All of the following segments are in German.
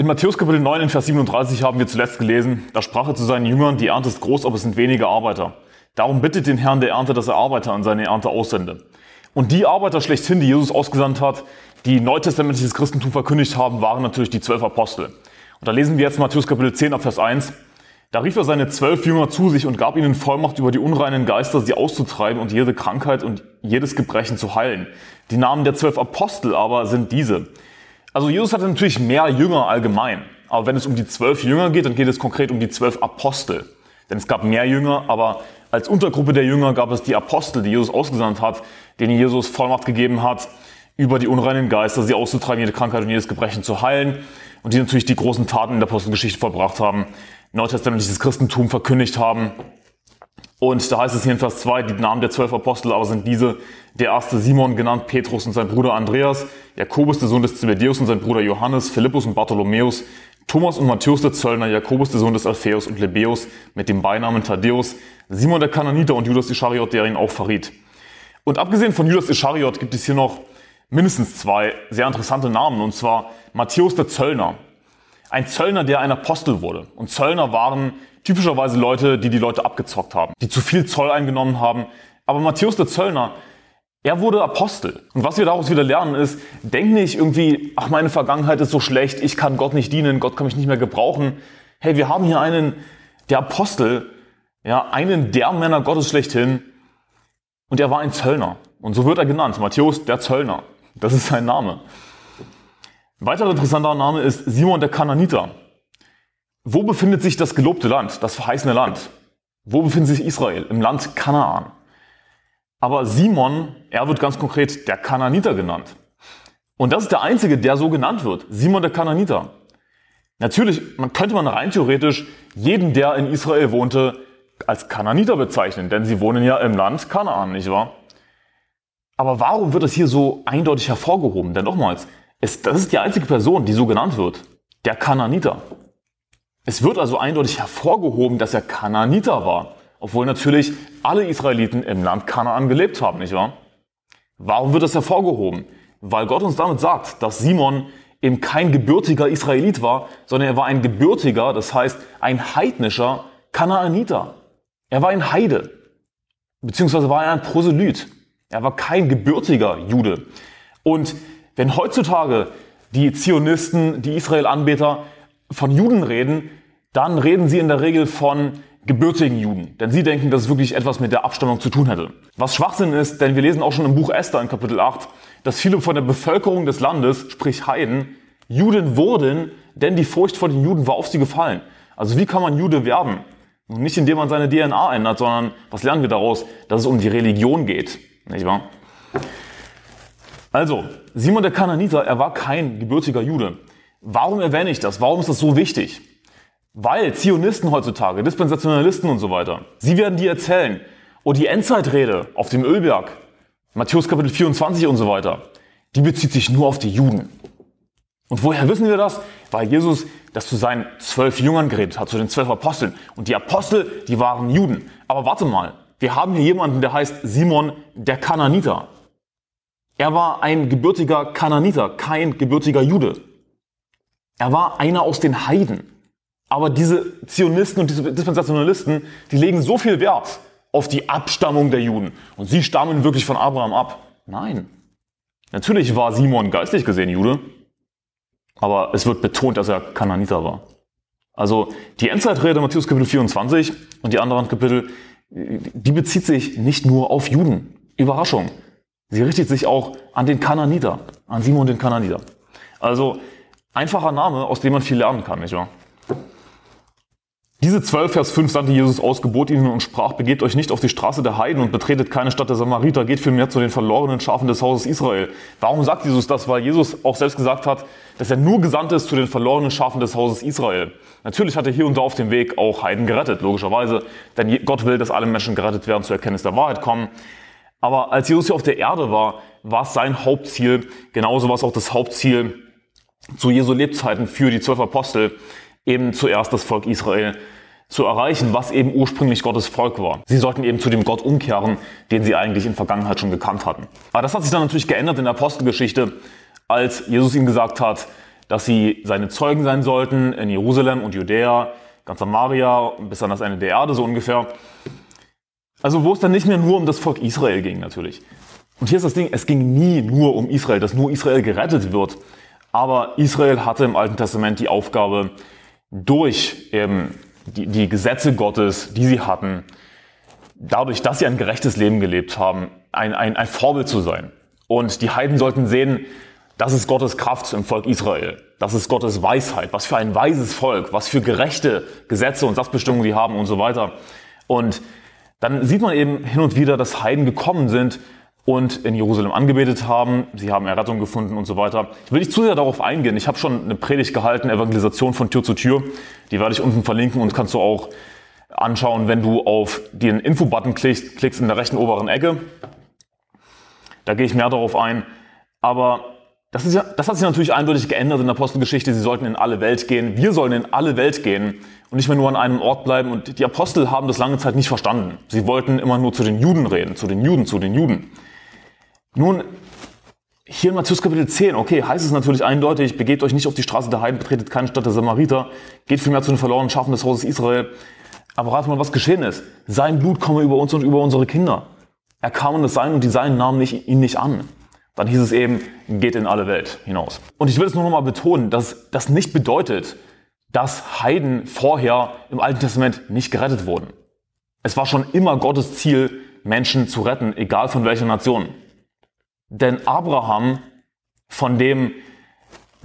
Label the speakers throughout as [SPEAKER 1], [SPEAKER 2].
[SPEAKER 1] In Matthäus Kapitel 9 in Vers 37 haben wir zuletzt gelesen, da sprach er zu seinen Jüngern, die Ernte ist groß, aber es sind wenige Arbeiter. Darum bittet den Herrn der Ernte, dass er Arbeiter an seine Ernte aussende. Und die Arbeiter schlechthin, die Jesus ausgesandt hat, die neutestamentliches Christentum verkündigt haben, waren natürlich die zwölf Apostel. Und da lesen wir jetzt Matthäus Kapitel 10 ab Vers 1. Da rief er seine zwölf Jünger zu sich und gab ihnen Vollmacht über die unreinen Geister, sie auszutreiben und jede Krankheit und jedes Gebrechen zu heilen. Die Namen der zwölf Apostel aber sind diese. Also Jesus hatte natürlich mehr Jünger allgemein. Aber wenn es um die zwölf Jünger geht, dann geht es konkret um die zwölf Apostel. Denn es gab mehr Jünger, aber als Untergruppe der Jünger gab es die Apostel, die Jesus ausgesandt hat, denen Jesus Vollmacht gegeben hat, über die unreinen Geister sie auszutreiben, jede Krankheit und jedes Gebrechen zu heilen. Und die natürlich die großen Taten in der Apostelgeschichte vollbracht haben, neutestamentliches Christentum verkündigt haben und da heißt es hier in Vers 2, die Namen der zwölf Apostel aber sind diese, der erste Simon genannt, Petrus und sein Bruder Andreas, Jakobus der Sohn des Zebedeus und sein Bruder Johannes, Philippus und Bartholomäus, Thomas und Matthäus der Zöllner, Jakobus der Sohn des Alpheus und Lebeus mit dem Beinamen Thaddäus, Simon der Kananiter und Judas Ischariot, der ihn auch verriet. Und abgesehen von Judas Ischariot gibt es hier noch mindestens zwei sehr interessante Namen, und zwar Matthäus der Zöllner. Ein Zöllner, der ein Apostel wurde. Und Zöllner waren typischerweise Leute, die die Leute abgezockt haben, die zu viel Zoll eingenommen haben. Aber Matthäus der Zöllner, er wurde Apostel. Und was wir daraus wieder lernen ist, denk nicht irgendwie, ach, meine Vergangenheit ist so schlecht, ich kann Gott nicht dienen, Gott kann mich nicht mehr gebrauchen. Hey, wir haben hier einen, der Apostel, ja, einen der Männer Gottes schlechthin. Und er war ein Zöllner. Und so wird er genannt. Matthäus der Zöllner. Das ist sein Name. Ein weiterer interessanter Name ist Simon der Kananiter. Wo befindet sich das gelobte Land, das verheißene Land? Wo befindet sich Israel? Im Land Kanaan. Aber Simon, er wird ganz konkret der Kananiter genannt. Und das ist der einzige, der so genannt wird. Simon der Kananiter. Natürlich, man könnte man rein theoretisch jeden, der in Israel wohnte, als Kananiter bezeichnen, denn sie wohnen ja im Land Kanaan, nicht wahr? Aber warum wird das hier so eindeutig hervorgehoben? Denn nochmals, es, das ist die einzige Person, die so genannt wird. Der Kananiter. Es wird also eindeutig hervorgehoben, dass er Kanaaniter war, obwohl natürlich alle Israeliten im Land Kanaan gelebt haben, nicht wahr? Warum wird das hervorgehoben? Weil Gott uns damit sagt, dass Simon eben kein gebürtiger Israelit war, sondern er war ein gebürtiger, das heißt ein heidnischer Kanaaniter. Er war ein Heide, beziehungsweise war er ein Proselyt. Er war kein gebürtiger Jude. Und wenn heutzutage die Zionisten, die Israel-Anbeter von Juden reden, dann reden sie in der Regel von gebürtigen Juden. Denn sie denken, dass es wirklich etwas mit der Abstammung zu tun hätte. Was Schwachsinn ist, denn wir lesen auch schon im Buch Esther in Kapitel 8, dass viele von der Bevölkerung des Landes, sprich Heiden, Juden wurden, denn die Furcht vor den Juden war auf sie gefallen. Also wie kann man Jude werden? nicht indem man seine DNA ändert, sondern was lernen wir daraus? Dass es um die Religion geht. Nicht wahr? Also, Simon der Kananiter, er war kein gebürtiger Jude. Warum erwähne ich das? Warum ist das so wichtig? Weil Zionisten heutzutage, Dispensationalisten und so weiter, sie werden dir erzählen, oh, die Endzeitrede auf dem Ölberg, Matthäus Kapitel 24 und so weiter, die bezieht sich nur auf die Juden. Und woher wissen wir das? Weil Jesus das zu seinen zwölf Jüngern geredet hat, zu den zwölf Aposteln. Und die Apostel, die waren Juden. Aber warte mal, wir haben hier jemanden, der heißt Simon der Kananiter. Er war ein gebürtiger Kananiter, kein gebürtiger Jude. Er war einer aus den Heiden. Aber diese Zionisten und diese Dispensationalisten, die legen so viel Wert auf die Abstammung der Juden. Und sie stammen wirklich von Abraham ab. Nein. Natürlich war Simon geistlich gesehen Jude, aber es wird betont, dass er Kananiter war. Also die Endzeitrede Matthäus Kapitel 24 und die anderen Kapitel, die bezieht sich nicht nur auf Juden. Überraschung. Sie richtet sich auch an den Kananiter, an Simon den Kananiter. Also einfacher Name, aus dem man viel lernen kann, nicht wahr? Diese 12, Vers 5 sandte Jesus aus, gebot ihnen und sprach, begebt euch nicht auf die Straße der Heiden und betretet keine Stadt der Samariter, geht vielmehr zu den verlorenen Schafen des Hauses Israel. Warum sagt Jesus das? Weil Jesus auch selbst gesagt hat, dass er nur gesandt ist zu den verlorenen Schafen des Hauses Israel. Natürlich hat er hier und da auf dem Weg auch Heiden gerettet, logischerweise, denn Gott will, dass alle Menschen gerettet werden, zur Erkenntnis der Wahrheit kommen. Aber als Jesus hier auf der Erde war, war es sein Hauptziel, genauso war es auch das Hauptziel zu Jesu Lebzeiten für die zwölf Apostel, eben zuerst das Volk Israel zu erreichen, was eben ursprünglich Gottes Volk war. Sie sollten eben zu dem Gott umkehren, den sie eigentlich in Vergangenheit schon gekannt hatten. Aber das hat sich dann natürlich geändert in der Apostelgeschichte, als Jesus ihnen gesagt hat, dass sie seine Zeugen sein sollten in Jerusalem und Judäa, ganz Samaria, bis an das Ende der Erde so ungefähr. Also wo es dann nicht mehr nur um das Volk Israel ging natürlich. Und hier ist das Ding, es ging nie nur um Israel, dass nur Israel gerettet wird. Aber Israel hatte im Alten Testament die Aufgabe, durch eben die, die Gesetze Gottes, die sie hatten, dadurch, dass sie ein gerechtes Leben gelebt haben, ein, ein, ein Vorbild zu sein. Und die Heiden sollten sehen, das ist Gottes Kraft im Volk Israel. Das ist Gottes Weisheit. Was für ein weises Volk. Was für gerechte Gesetze und Satzbestimmungen sie haben und so weiter. Und dann sieht man eben hin und wieder, dass Heiden gekommen sind und in Jerusalem angebetet haben. Sie haben Errettung gefunden und so weiter. Ich will nicht zu sehr darauf eingehen. Ich habe schon eine Predigt gehalten, Evangelisation von Tür zu Tür. Die werde ich unten verlinken und kannst du auch anschauen, wenn du auf den Info-Button klickst, klickst in der rechten oberen Ecke. Da gehe ich mehr darauf ein. Aber das, ist ja, das hat sich natürlich eindeutig geändert in der Apostelgeschichte. Sie sollten in alle Welt gehen. Wir sollen in alle Welt gehen und nicht mehr nur an einem Ort bleiben. Und die Apostel haben das lange Zeit nicht verstanden. Sie wollten immer nur zu den Juden reden, zu den Juden, zu den Juden. Nun, hier in Matthäus Kapitel 10, okay, heißt es natürlich eindeutig, begebt euch nicht auf die Straße der Heiden, betretet keine Stadt der Samariter, geht vielmehr zu den verlorenen Schafen des Hauses Israel. Aber rate mal, was geschehen ist. Sein Blut komme über uns und über unsere Kinder. Er kam in das Sein und die Seinen nahmen nicht, ihn nicht an dann hieß es eben, geht in alle Welt hinaus. Und ich will es nur noch mal betonen, dass das nicht bedeutet, dass Heiden vorher im Alten Testament nicht gerettet wurden. Es war schon immer Gottes Ziel, Menschen zu retten, egal von welcher Nation. Denn Abraham, von dem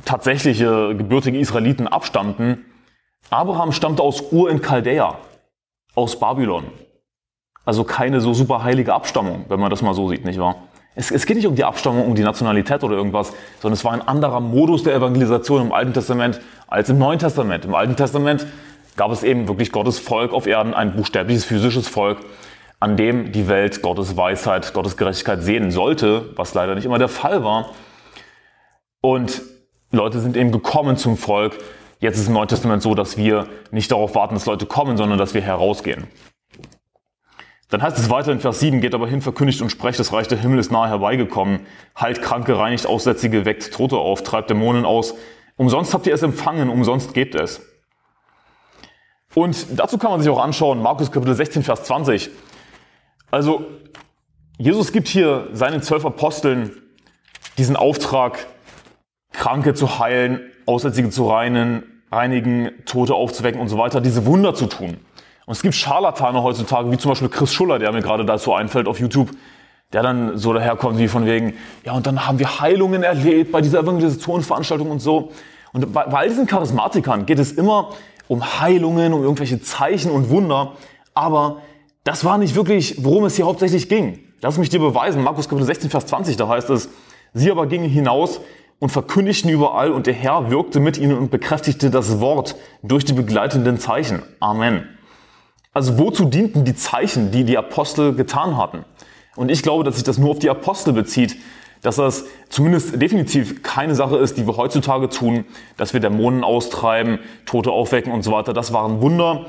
[SPEAKER 1] tatsächliche gebürtige Israeliten abstammten, Abraham stammte aus Ur in Chaldea, aus Babylon. Also keine so super heilige Abstammung, wenn man das mal so sieht, nicht wahr? Es, es, geht nicht um die Abstammung, um die Nationalität oder irgendwas, sondern es war ein anderer Modus der Evangelisation im Alten Testament als im Neuen Testament. Im Alten Testament gab es eben wirklich Gottes Volk auf Erden, ein buchstäbliches physisches Volk, an dem die Welt Gottes Weisheit, Gottes Gerechtigkeit sehen sollte, was leider nicht immer der Fall war. Und Leute sind eben gekommen zum Volk. Jetzt ist im Neuen Testament so, dass wir nicht darauf warten, dass Leute kommen, sondern dass wir herausgehen. Dann heißt es weiter in Vers 7, geht aber hin, verkündigt und sprecht, das Reich der Himmel ist nahe herbeigekommen. Heilt Kranke, reinigt Aussätzige, weckt Tote auf, treibt Dämonen aus. Umsonst habt ihr es empfangen, umsonst gebt es. Und dazu kann man sich auch anschauen, Markus Kapitel 16, Vers 20. Also, Jesus gibt hier seinen zwölf Aposteln diesen Auftrag, Kranke zu heilen, Aussätzige zu reinigen, reinigen, Tote aufzuwecken und so weiter, diese Wunder zu tun. Und es gibt Scharlatane heutzutage, wie zum Beispiel Chris Schuller, der mir gerade dazu einfällt auf YouTube, der dann so daherkommt wie von wegen, ja, und dann haben wir Heilungen erlebt bei dieser Evangelisationsveranstaltung und so. Und bei, bei all diesen Charismatikern geht es immer um Heilungen, um irgendwelche Zeichen und Wunder, aber das war nicht wirklich, worum es hier hauptsächlich ging. Lass mich dir beweisen, Markus Kapitel 16, Vers 20, da heißt es, sie aber gingen hinaus und verkündigten überall und der Herr wirkte mit ihnen und bekräftigte das Wort durch die begleitenden Zeichen. Amen. Also wozu dienten die Zeichen, die die Apostel getan hatten? Und ich glaube, dass sich das nur auf die Apostel bezieht, dass das zumindest definitiv keine Sache ist, die wir heutzutage tun, dass wir Dämonen austreiben, Tote aufwecken und so weiter. Das waren Wunder,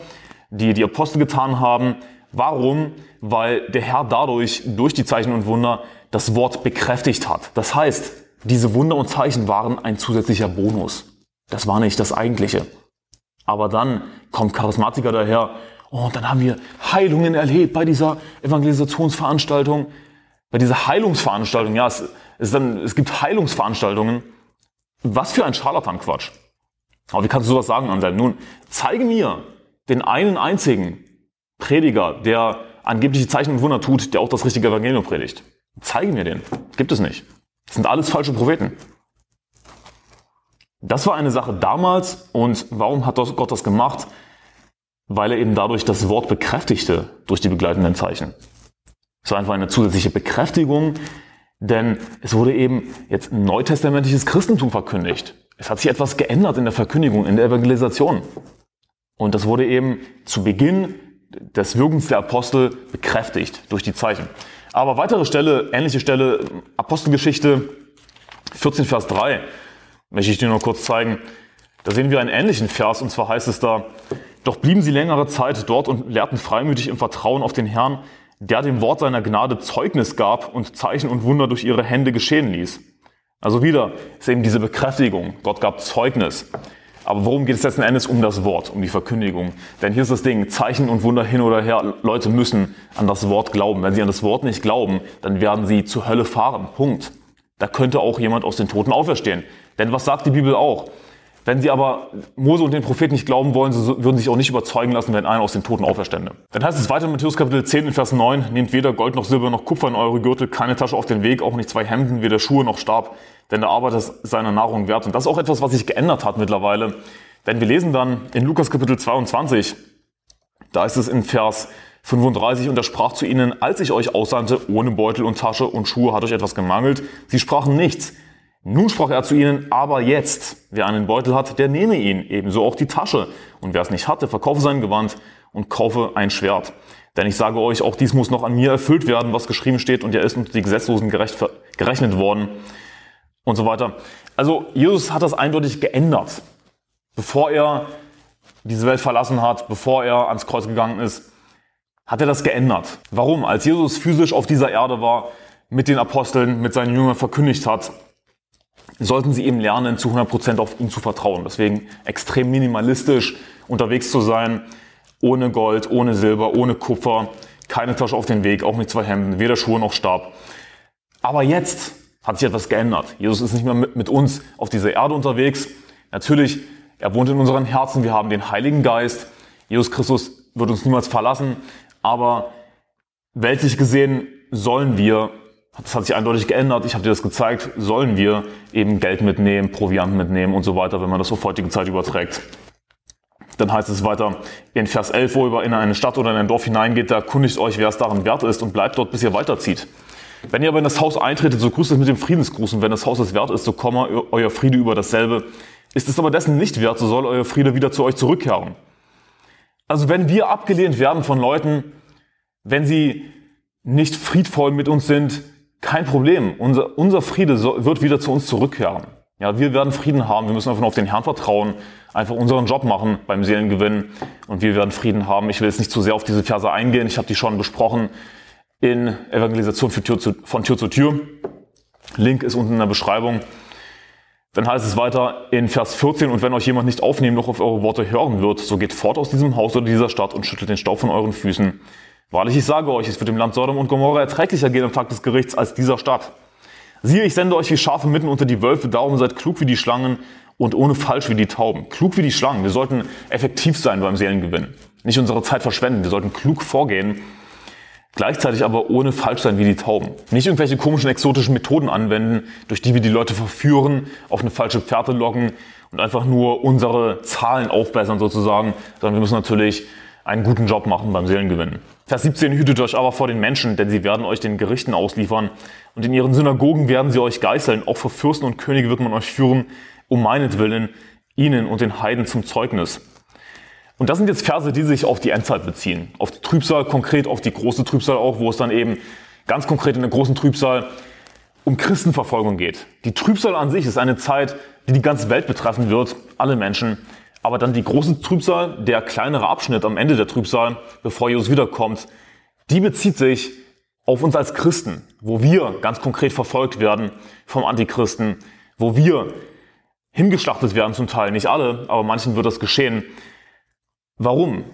[SPEAKER 1] die die Apostel getan haben. Warum? Weil der Herr dadurch, durch die Zeichen und Wunder, das Wort bekräftigt hat. Das heißt, diese Wunder und Zeichen waren ein zusätzlicher Bonus. Das war nicht das Eigentliche. Aber dann kommt Charismatiker daher und dann haben wir Heilungen erlebt bei dieser Evangelisationsveranstaltung, bei dieser Heilungsveranstaltung. Ja, es, es, dann, es gibt Heilungsveranstaltungen. Was für ein Scharlatan-Quatsch. Aber wie kannst du sowas sagen, Anselm? Nun, zeige mir den einen einzigen Prediger, der angebliche Zeichen und Wunder tut, der auch das richtige Evangelium predigt. Zeige mir den. Gibt es nicht. Das sind alles falsche Propheten. Das war eine Sache damals und warum hat Gott das gemacht? weil er eben dadurch das Wort bekräftigte durch die begleitenden Zeichen. Es war einfach eine zusätzliche Bekräftigung, denn es wurde eben jetzt neutestamentliches Christentum verkündigt. Es hat sich etwas geändert in der Verkündigung, in der Evangelisation. Und das wurde eben zu Beginn des Wirkens der Apostel bekräftigt durch die Zeichen. Aber weitere Stelle, ähnliche Stelle, Apostelgeschichte 14, Vers 3, möchte ich dir nur kurz zeigen. Da sehen wir einen ähnlichen Vers, und zwar heißt es da, doch blieben sie längere Zeit dort und lehrten freimütig im Vertrauen auf den Herrn, der dem Wort seiner Gnade Zeugnis gab und Zeichen und Wunder durch ihre Hände geschehen ließ. Also wieder ist eben diese Bekräftigung. Gott gab Zeugnis. Aber worum geht es letzten Endes? Um das Wort, um die Verkündigung. Denn hier ist das Ding, Zeichen und Wunder hin oder her, Leute müssen an das Wort glauben. Wenn sie an das Wort nicht glauben, dann werden sie zur Hölle fahren. Punkt. Da könnte auch jemand aus den Toten auferstehen. Denn was sagt die Bibel auch? Wenn sie aber Mose und den Propheten nicht glauben wollen, so würden sie sich auch nicht überzeugen lassen, wenn einer aus den Toten auferstände. Dann heißt es weiter in Matthäus Kapitel 10 in Vers 9, nehmt weder Gold noch Silber noch Kupfer in eure Gürtel, keine Tasche auf den Weg, auch nicht zwei Hemden, weder Schuhe noch Stab, denn der Arbeiter ist seiner Nahrung wert. Und das ist auch etwas, was sich geändert hat mittlerweile. Denn wir lesen dann in Lukas Kapitel 22, da ist es in Vers 35 und er sprach zu ihnen, als ich euch aussandte, ohne Beutel und Tasche und Schuhe hat euch etwas gemangelt. Sie sprachen nichts. Nun sprach er zu ihnen, aber jetzt, wer einen Beutel hat, der nehme ihn, ebenso auch die Tasche. Und wer es nicht hatte, verkaufe sein Gewand und kaufe ein Schwert. Denn ich sage euch, auch dies muss noch an mir erfüllt werden, was geschrieben steht, und er ist unter die Gesetzlosen gerecht, gerechnet worden und so weiter. Also Jesus hat das eindeutig geändert. Bevor er diese Welt verlassen hat, bevor er ans Kreuz gegangen ist, hat er das geändert. Warum? Als Jesus physisch auf dieser Erde war, mit den Aposteln, mit seinen Jüngern verkündigt hat, sollten sie eben lernen, zu 100% auf ihn zu vertrauen. Deswegen extrem minimalistisch unterwegs zu sein, ohne Gold, ohne Silber, ohne Kupfer, keine Tasche auf den Weg, auch mit zwei Hemden, weder Schuhe noch Stab. Aber jetzt hat sich etwas geändert. Jesus ist nicht mehr mit uns auf dieser Erde unterwegs. Natürlich, er wohnt in unseren Herzen, wir haben den Heiligen Geist. Jesus Christus wird uns niemals verlassen, aber weltlich gesehen sollen wir das hat sich eindeutig geändert. Ich habe dir das gezeigt. Sollen wir eben Geld mitnehmen, Proviant mitnehmen und so weiter, wenn man das auf heutige Zeit überträgt. Dann heißt es weiter in Vers 11, wo ihr in eine Stadt oder in ein Dorf hineingeht, da kundigt euch, wer es darin wert ist und bleibt dort, bis ihr weiterzieht. Wenn ihr aber in das Haus eintretet, so grüßt es mit dem Friedensgruß und wenn das Haus es wert ist, so komme euer Friede über dasselbe. Ist es aber dessen nicht wert, so soll euer Friede wieder zu euch zurückkehren. Also wenn wir abgelehnt werden von Leuten, wenn sie nicht friedvoll mit uns sind, kein Problem. Unser, unser Friede wird wieder zu uns zurückkehren. Ja, wir werden Frieden haben. Wir müssen einfach nur auf den Herrn vertrauen, einfach unseren Job machen beim Seelengewinn und wir werden Frieden haben. Ich will jetzt nicht zu sehr auf diese Verse eingehen. Ich habe die schon besprochen in Evangelisation Tür zu, von Tür zu Tür. Link ist unten in der Beschreibung. Dann heißt es weiter in Vers 14, und wenn euch jemand nicht aufnehmen noch auf eure Worte hören wird, so geht fort aus diesem Haus oder dieser Stadt und schüttelt den Staub von euren Füßen. Wahrlich, ich sage euch, es wird dem Land Sodom und Gomorra erträglicher gehen am Tag des Gerichts als dieser Stadt. Siehe, ich sende euch wie Schafe mitten unter die Wölfe, darum seid klug wie die Schlangen und ohne falsch wie die Tauben. Klug wie die Schlangen. Wir sollten effektiv sein beim Seelengewinn. Nicht unsere Zeit verschwenden. Wir sollten klug vorgehen, gleichzeitig aber ohne falsch sein wie die Tauben. Nicht irgendwelche komischen exotischen Methoden anwenden, durch die wir die Leute verführen, auf eine falsche Pferde locken und einfach nur unsere Zahlen aufbessern sozusagen, sondern wir müssen natürlich einen guten Job machen beim Seelengewinnen. Vers 17, hütet euch aber vor den Menschen, denn sie werden euch den Gerichten ausliefern und in ihren Synagogen werden sie euch geißeln. Auch vor Fürsten und Könige wird man euch führen, um meinetwillen, ihnen und den Heiden zum Zeugnis. Und das sind jetzt Verse, die sich auf die Endzeit beziehen. Auf die Trübsal, konkret auf die große Trübsal auch, wo es dann eben ganz konkret in der großen Trübsal um Christenverfolgung geht. Die Trübsal an sich ist eine Zeit, die die ganze Welt betreffen wird, alle Menschen. Aber dann die große Trübsal, der kleinere Abschnitt am Ende der Trübsal, bevor Jesus wiederkommt, die bezieht sich auf uns als Christen, wo wir ganz konkret verfolgt werden vom Antichristen, wo wir hingeschlachtet werden zum Teil, nicht alle, aber manchen wird das geschehen. Warum?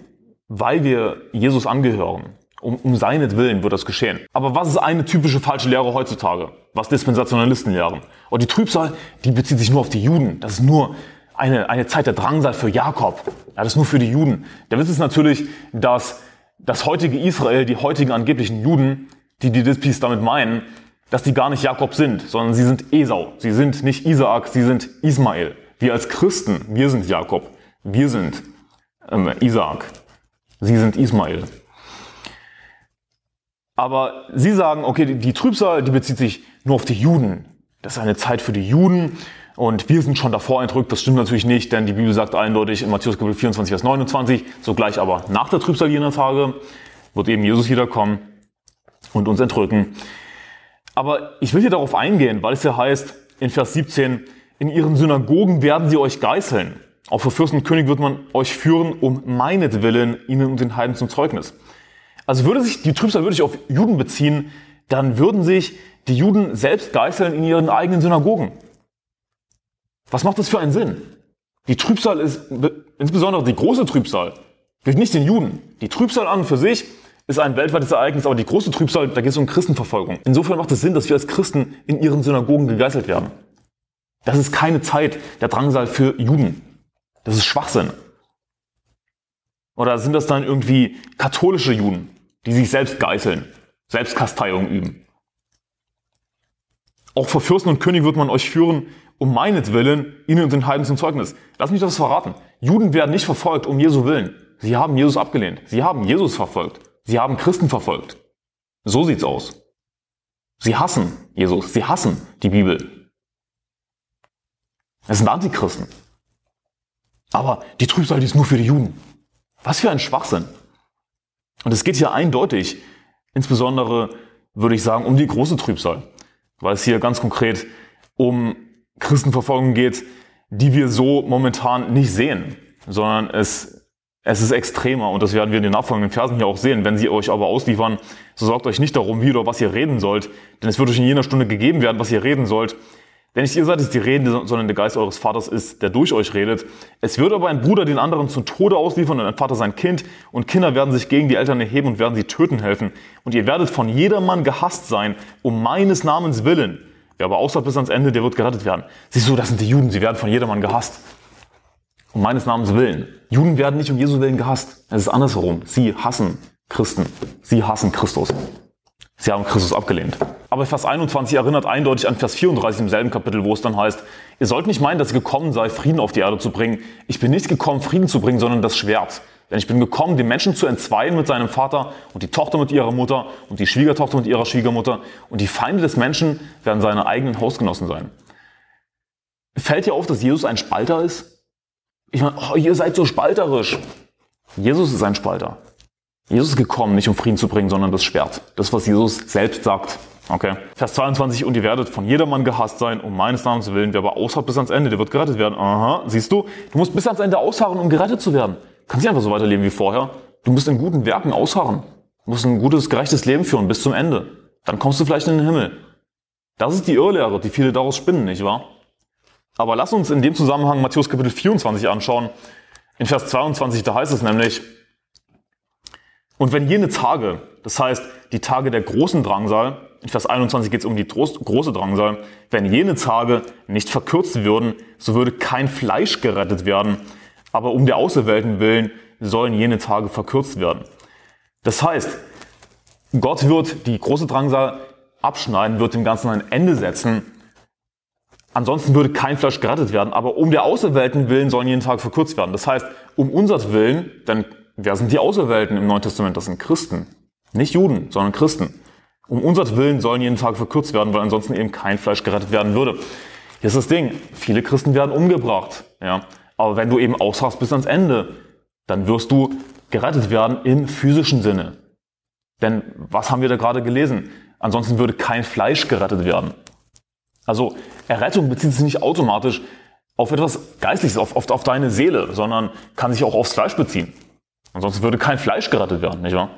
[SPEAKER 1] Weil wir Jesus angehören. Um, um seinetwillen wird das geschehen. Aber was ist eine typische falsche Lehre heutzutage? Was Dispensationalisten lehren? Und die Trübsal, die bezieht sich nur auf die Juden. Das ist nur eine, eine Zeit der Drangsal für Jakob. Ja, das ist nur für die Juden. Der Witz ist natürlich, dass das heutige Israel, die heutigen angeblichen Juden, die die Dispis damit meinen, dass die gar nicht Jakob sind, sondern sie sind Esau. Sie sind nicht Isaak, sie sind Ismael. Wir als Christen, wir sind Jakob. Wir sind ähm, Isaak. Sie sind Ismael. Aber sie sagen, okay, die, die Trübsal, die bezieht sich nur auf die Juden. Das ist eine Zeit für die Juden und wir sind schon davor entrückt. Das stimmt natürlich nicht, denn die Bibel sagt eindeutig in Matthäus Kapitel 24, Vers 29, sogleich aber nach der Trübsal jener Tage wird eben Jesus wiederkommen und uns entrücken. Aber ich will hier darauf eingehen, weil es ja heißt in Vers 17, in ihren Synagogen werden sie euch geißeln. Auch für Fürsten und König wird man euch führen, um meinetwillen ihnen und den Heiden zum Zeugnis. Also würde sich die Trübsal würde sich auf Juden beziehen, dann würden sich die Juden selbst geißeln in ihren eigenen Synagogen. Was macht das für einen Sinn? Die Trübsal ist, insbesondere die große Trübsal, gilt nicht den Juden. Die Trübsal an und für sich ist ein weltweites Ereignis, aber die große Trübsal, da geht es um Christenverfolgung. Insofern macht es Sinn, dass wir als Christen in ihren Synagogen gegeißelt werden. Das ist keine Zeit der Drangsal für Juden. Das ist Schwachsinn. Oder sind das dann irgendwie katholische Juden, die sich selbst geißeln, Selbstkasteiung üben? Auch vor Fürsten und König wird man euch führen, um meinetwillen, ihnen und den Heiden zum Zeugnis. Lass mich das verraten. Juden werden nicht verfolgt um Jesu Willen. Sie haben Jesus abgelehnt. Sie haben Jesus verfolgt. Sie haben Christen verfolgt. So sieht's aus. Sie hassen Jesus. Sie hassen die Bibel. Es sind Antichristen. Aber die Trübsal, die ist nur für die Juden. Was für ein Schwachsinn. Und es geht hier eindeutig, insbesondere würde ich sagen, um die große Trübsal, weil es hier ganz konkret um Christenverfolgung geht, die wir so momentan nicht sehen, sondern es, es ist extremer und das werden wir in den nachfolgenden Versen hier auch sehen. Wenn sie euch aber ausliefern, so sorgt euch nicht darum, wie oder was ihr reden sollt, denn es wird euch in jener Stunde gegeben werden, was ihr reden sollt, denn nicht ihr seid es, die reden, sondern der Geist eures Vaters ist, der durch euch redet. Es wird aber ein Bruder den anderen zum Tode ausliefern und ein Vater sein Kind. Und Kinder werden sich gegen die Eltern erheben und werden sie töten helfen. Und ihr werdet von jedermann gehasst sein, um meines Namens willen. Wer aber aushält bis ans Ende, der wird gerettet werden. Siehst du, das sind die Juden, sie werden von jedermann gehasst. Um meines Namens willen. Juden werden nicht um Jesu Willen gehasst. Es ist andersherum. Sie hassen Christen. Sie hassen Christus. Sie haben Christus abgelehnt. Aber Vers 21 erinnert eindeutig an Vers 34 im selben Kapitel, wo es dann heißt, ihr sollt nicht meinen, dass ich gekommen sei, Frieden auf die Erde zu bringen. Ich bin nicht gekommen, Frieden zu bringen, sondern das Schwert. Denn ich bin gekommen, den Menschen zu entzweien mit seinem Vater und die Tochter mit ihrer Mutter und die Schwiegertochter mit ihrer Schwiegermutter und die Feinde des Menschen werden seine eigenen Hausgenossen sein. Fällt dir auf, dass Jesus ein Spalter ist? Ich meine, oh, ihr seid so spalterisch. Jesus ist ein Spalter. Jesus ist gekommen, nicht um Frieden zu bringen, sondern das Schwert. Das, was Jesus selbst sagt. Okay. Vers 22, und ihr werdet von jedermann gehasst sein, um meines Namens willen. Wer aber ausharrt bis ans Ende, der wird gerettet werden. Aha, siehst du? Du musst bis ans Ende ausharren, um gerettet zu werden. Kannst nicht einfach so weiterleben wie vorher. Du musst in guten Werken ausharren. Du musst ein gutes, gerechtes Leben führen bis zum Ende. Dann kommst du vielleicht in den Himmel. Das ist die Irrlehre, die viele daraus spinnen, nicht wahr? Aber lass uns in dem Zusammenhang Matthäus Kapitel 24 anschauen. In Vers 22, da heißt es nämlich, und wenn jene Tage, das heißt die Tage der großen Drangsal, in Vers 21 geht es um die große Drangsal, wenn jene Tage nicht verkürzt würden, so würde kein Fleisch gerettet werden, aber um der Auserwählten willen sollen jene Tage verkürzt werden. Das heißt, Gott wird die große Drangsal abschneiden, wird dem Ganzen ein Ende setzen. Ansonsten würde kein Fleisch gerettet werden, aber um der Auserwählten willen sollen jeden Tag verkürzt werden. Das heißt, um unser Willen, denn Wer sind die Auserwählten im Neuen Testament? Das sind Christen. Nicht Juden, sondern Christen. Um unser Willen sollen jeden Tag verkürzt werden, weil ansonsten eben kein Fleisch gerettet werden würde. Hier ist das Ding. Viele Christen werden umgebracht. Ja. Aber wenn du eben ausharrst bis ans Ende, dann wirst du gerettet werden im physischen Sinne. Denn was haben wir da gerade gelesen? Ansonsten würde kein Fleisch gerettet werden. Also Errettung bezieht sich nicht automatisch auf etwas Geistliches, auf, auf, auf deine Seele, sondern kann sich auch aufs Fleisch beziehen. Ansonsten würde kein Fleisch gerettet werden, nicht wahr?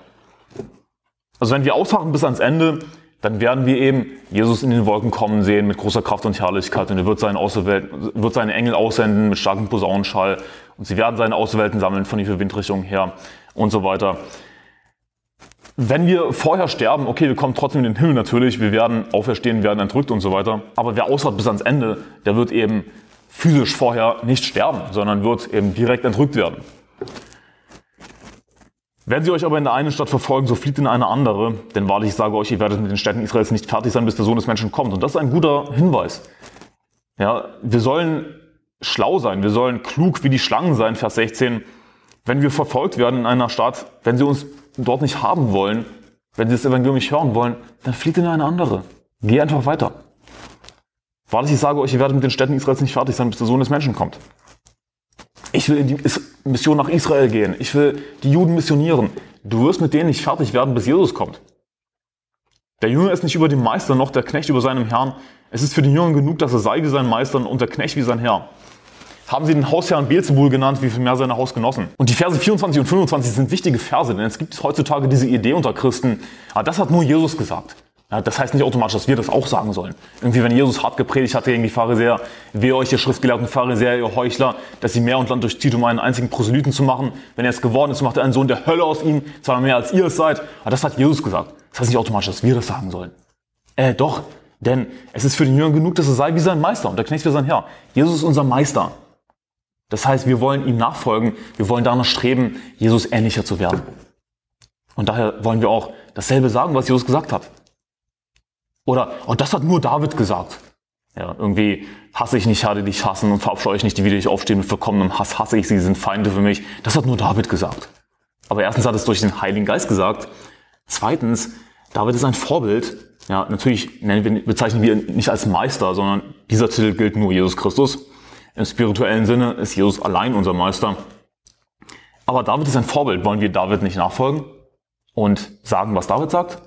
[SPEAKER 1] Also wenn wir ausharren bis ans Ende, dann werden wir eben Jesus in den Wolken kommen sehen mit großer Kraft und Herrlichkeit und er wird, seinen wird seine Engel aussenden mit starkem Posaunenschall und sie werden seine Auserwählten sammeln von den Windrichtungen her und so weiter. Wenn wir vorher sterben, okay, wir kommen trotzdem in den Himmel natürlich, wir werden auferstehen, werden entrückt und so weiter. Aber wer ausharrt bis ans Ende, der wird eben physisch vorher nicht sterben, sondern wird eben direkt entrückt werden. Wenn sie euch aber in der einen Stadt verfolgen, so flieht in eine andere, denn wahrlich ich sage euch, ihr werdet mit den Städten Israels nicht fertig sein, bis der Sohn des Menschen kommt. Und das ist ein guter Hinweis. Ja, wir sollen schlau sein, wir sollen klug wie die Schlangen sein, Vers 16. Wenn wir verfolgt werden in einer Stadt, wenn sie uns dort nicht haben wollen, wenn sie das Evangelium nicht hören wollen, dann flieht in eine andere. Geh einfach weiter. Wahrlich, ich sage euch, ihr werdet mit den Städten Israels nicht fertig sein, bis der Sohn des Menschen kommt. Ich will in die Mission nach Israel gehen. Ich will die Juden missionieren. Du wirst mit denen nicht fertig werden, bis Jesus kommt. Der Jünger ist nicht über dem Meister noch der Knecht über seinem Herrn. Es ist für den Jünger genug, dass er sei wie sein Meister und der Knecht wie sein Herr. Haben sie den Hausherrn Beelzebul genannt, wie viel mehr seine Hausgenossen. Und die Verse 24 und 25 sind wichtige Verse, denn es gibt heutzutage diese Idee unter Christen, ah, das hat nur Jesus gesagt. Ja, das heißt nicht automatisch, dass wir das auch sagen sollen. Irgendwie, wenn Jesus hart gepredigt hat gegen die Pharisäer, wehe euch, ihr schriftgelehrten Pharisäer, ihr Heuchler, dass sie Meer und Land durchzieht, um einen einzigen Proselyten zu machen. Wenn er es geworden ist, macht er einen Sohn der Hölle aus ihm, zwar mehr als ihr es seid. Aber das hat Jesus gesagt. Das heißt nicht automatisch, dass wir das sagen sollen. Äh, doch, denn es ist für den Jünger genug, dass er sei wie sein Meister und der Knecht wie sein Herr. Jesus ist unser Meister. Das heißt, wir wollen ihm nachfolgen, wir wollen danach streben, Jesus ähnlicher zu werden. Und daher wollen wir auch dasselbe sagen, was Jesus gesagt hat. Oder, oh, das hat nur David gesagt. Ja, irgendwie hasse ich nicht, hatte dich hassen und verabscheue ich nicht, die wieder dich aufstehen mit vollkommenem Hass hasse ich sie, sind Feinde für mich. Das hat nur David gesagt. Aber erstens hat es durch den Heiligen Geist gesagt. Zweitens, David ist ein Vorbild. Ja, natürlich nennen wir, bezeichnen wir ihn nicht als Meister, sondern dieser Titel gilt nur Jesus Christus. Im spirituellen Sinne ist Jesus allein unser Meister. Aber David ist ein Vorbild. Wollen wir David nicht nachfolgen und sagen, was David sagt?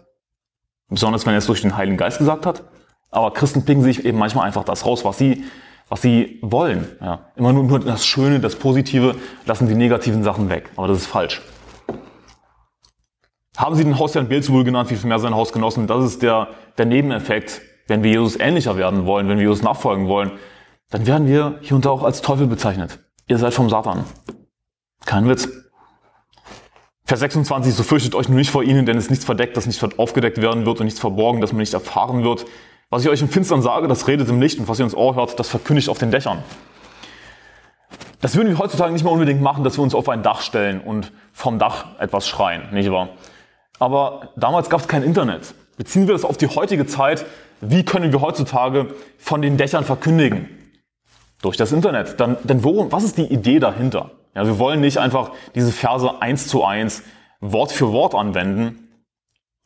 [SPEAKER 1] Besonders wenn er es durch den Heiligen Geist gesagt hat. Aber Christen picken sich eben manchmal einfach das raus, was sie, was sie wollen. Ja. Immer nur, nur das Schöne, das Positive, lassen die negativen Sachen weg. Aber das ist falsch. Haben Sie den Hausherrn Beelzebul genannt, wie viel mehr seine Hausgenossen? Das ist der, der Nebeneffekt. Wenn wir Jesus ähnlicher werden wollen, wenn wir Jesus nachfolgen wollen, dann werden wir hier und da auch als Teufel bezeichnet. Ihr seid vom Satan. Kein Witz. Vers 26, so fürchtet euch nur nicht vor ihnen, denn es ist nichts verdeckt, das nicht aufgedeckt werden wird und nichts verborgen, das man nicht erfahren wird. Was ich euch im Finstern sage, das redet im Licht und was ihr ins Ohr hört, das verkündigt auf den Dächern. Das würden wir heutzutage nicht mehr unbedingt machen, dass wir uns auf ein Dach stellen und vom Dach etwas schreien, nicht wahr? Aber damals gab es kein Internet. Beziehen wir das auf die heutige Zeit, wie können wir heutzutage von den Dächern verkündigen? Durch das Internet. Dann, denn worum, was ist die Idee dahinter? Ja, wir wollen nicht einfach diese Verse eins zu eins Wort für Wort anwenden.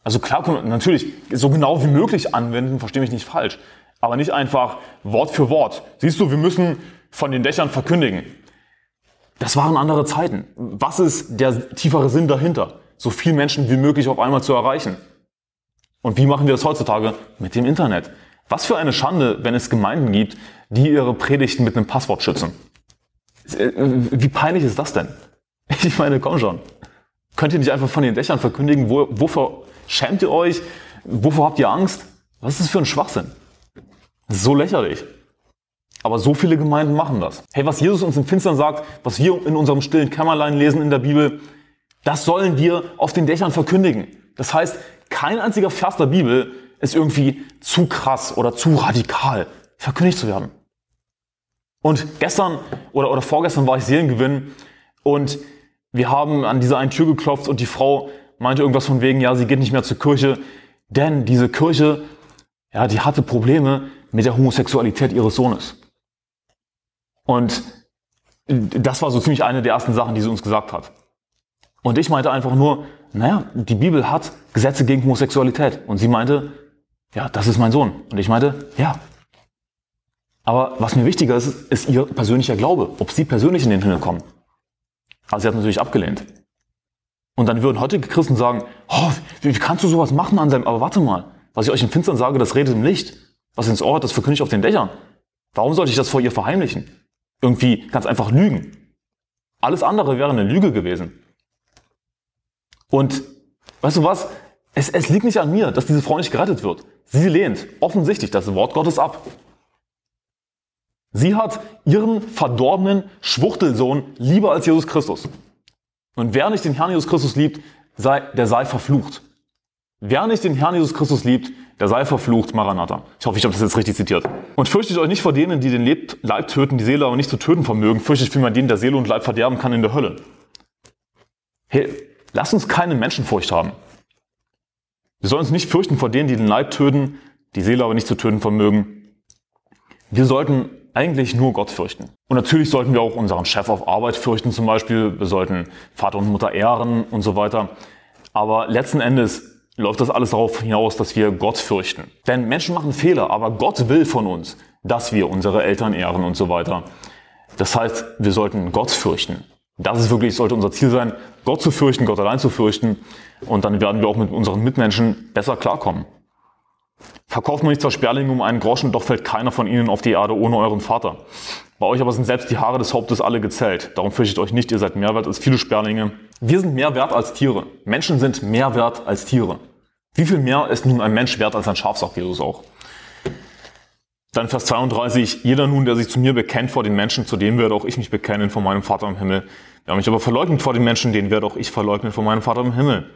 [SPEAKER 1] Also klar, natürlich so genau wie möglich anwenden, verstehe mich nicht falsch. Aber nicht einfach Wort für Wort. Siehst du, wir müssen von den Dächern verkündigen. Das waren andere Zeiten. Was ist der tiefere Sinn dahinter? So viele Menschen wie möglich auf einmal zu erreichen. Und wie machen wir das heutzutage? Mit dem Internet. Was für eine Schande, wenn es Gemeinden gibt, die ihre Predigten mit einem Passwort schützen. Äh, wie peinlich ist das denn? Ich meine, komm schon. Könnt ihr nicht einfach von den Dächern verkündigen, wo, wovor schämt ihr euch? Wovor habt ihr Angst? Was ist das für ein Schwachsinn? so lächerlich. Aber so viele Gemeinden machen das. Hey, was Jesus uns im Finstern sagt, was wir in unserem stillen Kämmerlein lesen in der Bibel, das sollen wir auf den Dächern verkündigen. Das heißt, kein einziger Vers der Bibel ist irgendwie zu krass oder zu radikal verkündigt zu werden. Und gestern oder, oder vorgestern war ich Seelengewinn und wir haben an dieser einen Tür geklopft und die Frau meinte irgendwas von wegen, ja, sie geht nicht mehr zur Kirche, denn diese Kirche, ja, die hatte Probleme mit der Homosexualität ihres Sohnes. Und das war so ziemlich eine der ersten Sachen, die sie uns gesagt hat. Und ich meinte einfach nur, naja, die Bibel hat Gesetze gegen Homosexualität. Und sie meinte, ja, das ist mein Sohn. Und ich meinte, ja, aber was mir wichtiger ist, ist ihr persönlicher Glaube, ob sie persönlich in den Himmel kommen. Also sie hat natürlich abgelehnt. Und dann würden heutige Christen sagen, oh, wie kannst du sowas machen an seinem, aber warte mal, was ich euch im Finstern sage, das redet im Licht. Was ins Ohr hat, das verkündigt auf den Dächern. Warum sollte ich das vor ihr verheimlichen? Irgendwie ganz einfach lügen. Alles andere wäre eine Lüge gewesen. Und weißt du was? Es, es liegt nicht an mir, dass diese Frau nicht gerettet wird. Sie lehnt offensichtlich das Wort Gottes ab. Sie hat ihren verdorbenen Schwuchtelsohn lieber als Jesus Christus. Und wer nicht den Herrn Jesus Christus liebt, sei, der sei verflucht. Wer nicht den Herrn Jesus Christus liebt, der sei verflucht, Maranatha. Ich hoffe, ich habe das jetzt richtig zitiert. Und fürchtet euch nicht vor denen, die den Leib töten, die Seele aber nicht zu töten vermögen. Fürchtet vielmehr den, der Seele und Leib verderben kann in der Hölle. Hey, lasst uns keine Menschenfurcht haben. Wir sollen uns nicht fürchten vor denen, die den Leib töten, die Seele aber nicht zu töten vermögen. Wir sollten eigentlich nur Gott fürchten. Und natürlich sollten wir auch unseren Chef auf Arbeit fürchten zum Beispiel. Wir sollten Vater und Mutter ehren und so weiter. Aber letzten Endes läuft das alles darauf hinaus, dass wir Gott fürchten. Denn Menschen machen Fehler, aber Gott will von uns, dass wir unsere Eltern ehren und so weiter. Das heißt, wir sollten Gott fürchten. Das ist wirklich, sollte unser Ziel sein, Gott zu fürchten, Gott allein zu fürchten. Und dann werden wir auch mit unseren Mitmenschen besser klarkommen. Verkauft man nicht zwar Sperlinge um einen Groschen, doch fällt keiner von ihnen auf die Erde ohne euren Vater. Bei euch aber sind selbst die Haare des Hauptes alle gezählt. Darum fürchtet euch nicht, ihr seid mehr wert als viele Sperlinge. Wir sind mehr wert als Tiere. Menschen sind mehr wert als Tiere. Wie viel mehr ist nun ein Mensch wert als ein Schaf, sagt Jesus auch. Dann Vers 32, jeder nun, der sich zu mir bekennt vor den Menschen, zu dem werde auch ich mich bekennen vor meinem Vater im Himmel. Wer mich aber verleugnet vor den Menschen, den werde auch ich verleugnen vor meinem Vater im Himmel.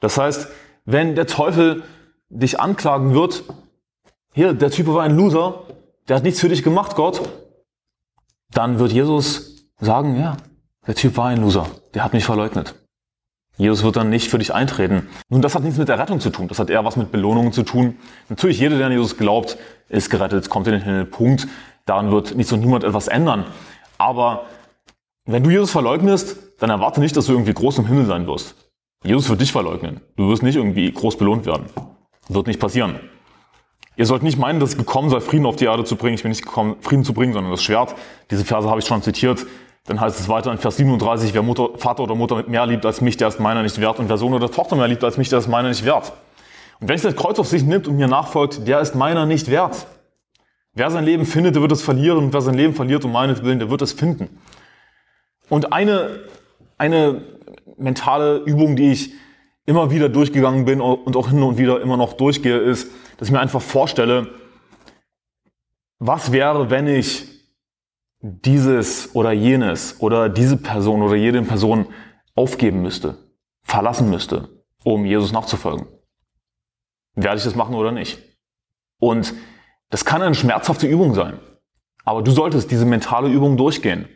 [SPEAKER 1] Das heißt, wenn der Teufel dich anklagen wird, hier, der Typ war ein Loser, der hat nichts für dich gemacht, Gott, dann wird Jesus sagen, ja, der Typ war ein Loser, der hat mich verleugnet. Jesus wird dann nicht für dich eintreten. Nun, das hat nichts mit der Rettung zu tun. Das hat eher was mit Belohnungen zu tun. Natürlich, jeder, der an Jesus glaubt, ist gerettet, kommt in den Himmel. Punkt. Daran wird nichts und niemand etwas ändern. Aber wenn du Jesus verleugnest, dann erwarte nicht, dass du irgendwie groß im Himmel sein wirst. Jesus wird dich verleugnen. Du wirst nicht irgendwie groß belohnt werden. Wird nicht passieren. Ihr sollt nicht meinen, dass es gekommen sei, Frieden auf die Erde zu bringen. Ich bin nicht gekommen, Frieden zu bringen, sondern das Schwert. Diese Verse habe ich schon zitiert. Dann heißt es weiter in Vers 37, wer Mutter, Vater oder Mutter mehr liebt als mich, der ist meiner nicht wert. Und wer Sohn oder Tochter mehr liebt als mich, der ist meiner nicht wert. Und wer sich das Kreuz auf sich nimmt und mir nachfolgt, der ist meiner nicht wert. Wer sein Leben findet, der wird es verlieren. Und wer sein Leben verliert um meinetwillen, der wird es finden. Und eine, eine mentale Übung, die ich immer wieder durchgegangen bin und auch hin und wieder immer noch durchgehe, ist, dass ich mir einfach vorstelle, was wäre, wenn ich dieses oder jenes oder diese Person oder jede Person aufgeben müsste, verlassen müsste, um Jesus nachzufolgen. Werde ich das machen oder nicht? Und das kann eine schmerzhafte Übung sein. Aber du solltest diese mentale Übung durchgehen.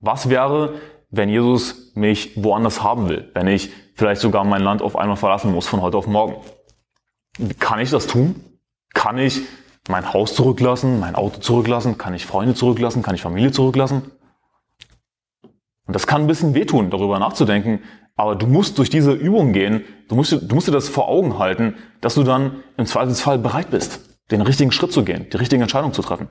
[SPEAKER 1] Was wäre, wenn Jesus mich woanders haben will? Wenn ich vielleicht sogar mein Land auf einmal verlassen muss von heute auf morgen? Kann ich das tun? Kann ich mein Haus zurücklassen, mein Auto zurücklassen, kann ich Freunde zurücklassen, kann ich Familie zurücklassen. Und das kann ein bisschen wehtun, darüber nachzudenken, aber du musst durch diese Übung gehen, du musst, du musst dir das vor Augen halten, dass du dann im Zweifelsfall bereit bist, den richtigen Schritt zu gehen, die richtige Entscheidung zu treffen.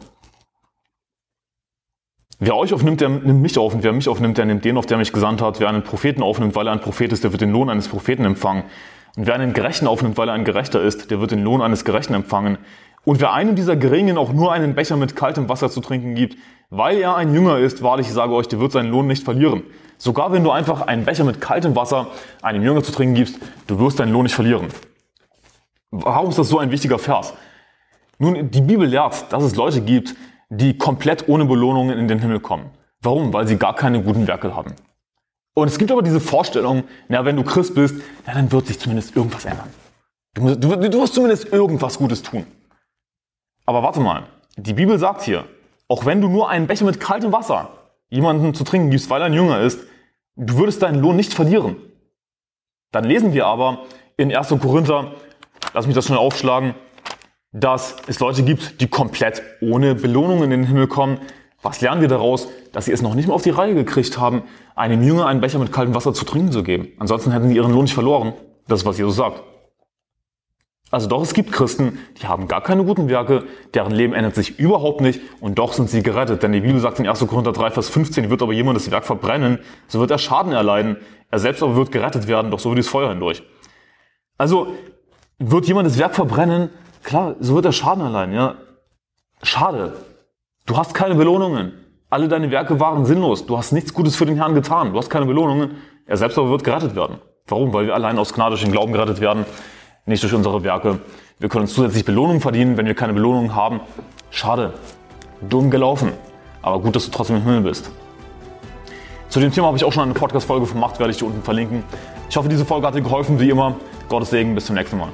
[SPEAKER 1] Wer euch aufnimmt, der nimmt mich auf und wer mich aufnimmt, der nimmt den auf, der mich gesandt hat. Wer einen Propheten aufnimmt, weil er ein Prophet ist, der wird den Lohn eines Propheten empfangen. Und wer einen Gerechten aufnimmt, weil er ein Gerechter ist, der wird den Lohn eines Gerechten empfangen. Und wer einem dieser Geringen auch nur einen Becher mit kaltem Wasser zu trinken gibt, weil er ein Jünger ist, wahrlich, ich sage euch, der wird seinen Lohn nicht verlieren. Sogar wenn du einfach einen Becher mit kaltem Wasser einem Jünger zu trinken gibst, du wirst deinen Lohn nicht verlieren. Warum ist das so ein wichtiger Vers? Nun, die Bibel lehrt, dass es Leute gibt, die komplett ohne Belohnungen in den Himmel kommen. Warum? Weil sie gar keine guten Werke haben. Und es gibt aber diese Vorstellung, na, wenn du Christ bist, na, dann wird sich zumindest irgendwas ändern. Du, du, du wirst zumindest irgendwas Gutes tun. Aber warte mal, die Bibel sagt hier, auch wenn du nur einen Becher mit kaltem Wasser jemandem zu trinken gibst, weil er ein Jünger ist, du würdest deinen Lohn nicht verlieren. Dann lesen wir aber in 1. Korinther, lass mich das schnell aufschlagen, dass es Leute gibt, die komplett ohne Belohnung in den Himmel kommen. Was lernen wir daraus? Dass sie es noch nicht mal auf die Reihe gekriegt haben, einem Jünger einen Becher mit kaltem Wasser zu trinken zu geben. Ansonsten hätten sie ihren Lohn nicht verloren. Das ist, was Jesus sagt. Also doch, es gibt Christen, die haben gar keine guten Werke, deren Leben ändert sich überhaupt nicht und doch sind sie gerettet. Denn die Bibel sagt in 1. Korinther 3, Vers 15, wird aber jemand das Werk verbrennen, so wird er Schaden erleiden. Er selbst aber wird gerettet werden, doch so wird das Feuer hindurch. Also wird jemand das Werk verbrennen, klar, so wird er Schaden erleiden. Ja? Schade. Du hast keine Belohnungen. Alle deine Werke waren sinnlos. Du hast nichts Gutes für den Herrn getan. Du hast keine Belohnungen. Er selbst aber wird gerettet werden. Warum? Weil wir allein aus Gnade durch den Glauben gerettet werden nicht durch unsere Werke. Wir können uns zusätzlich Belohnung verdienen, wenn wir keine Belohnung haben. Schade, dumm gelaufen. Aber gut, dass du trotzdem im Himmel bist. Zu dem Thema habe ich auch schon eine Podcast-Folge gemacht, werde ich dir unten verlinken. Ich hoffe, diese Folge hat dir geholfen, wie immer. Gottes Segen, bis zum nächsten Mal.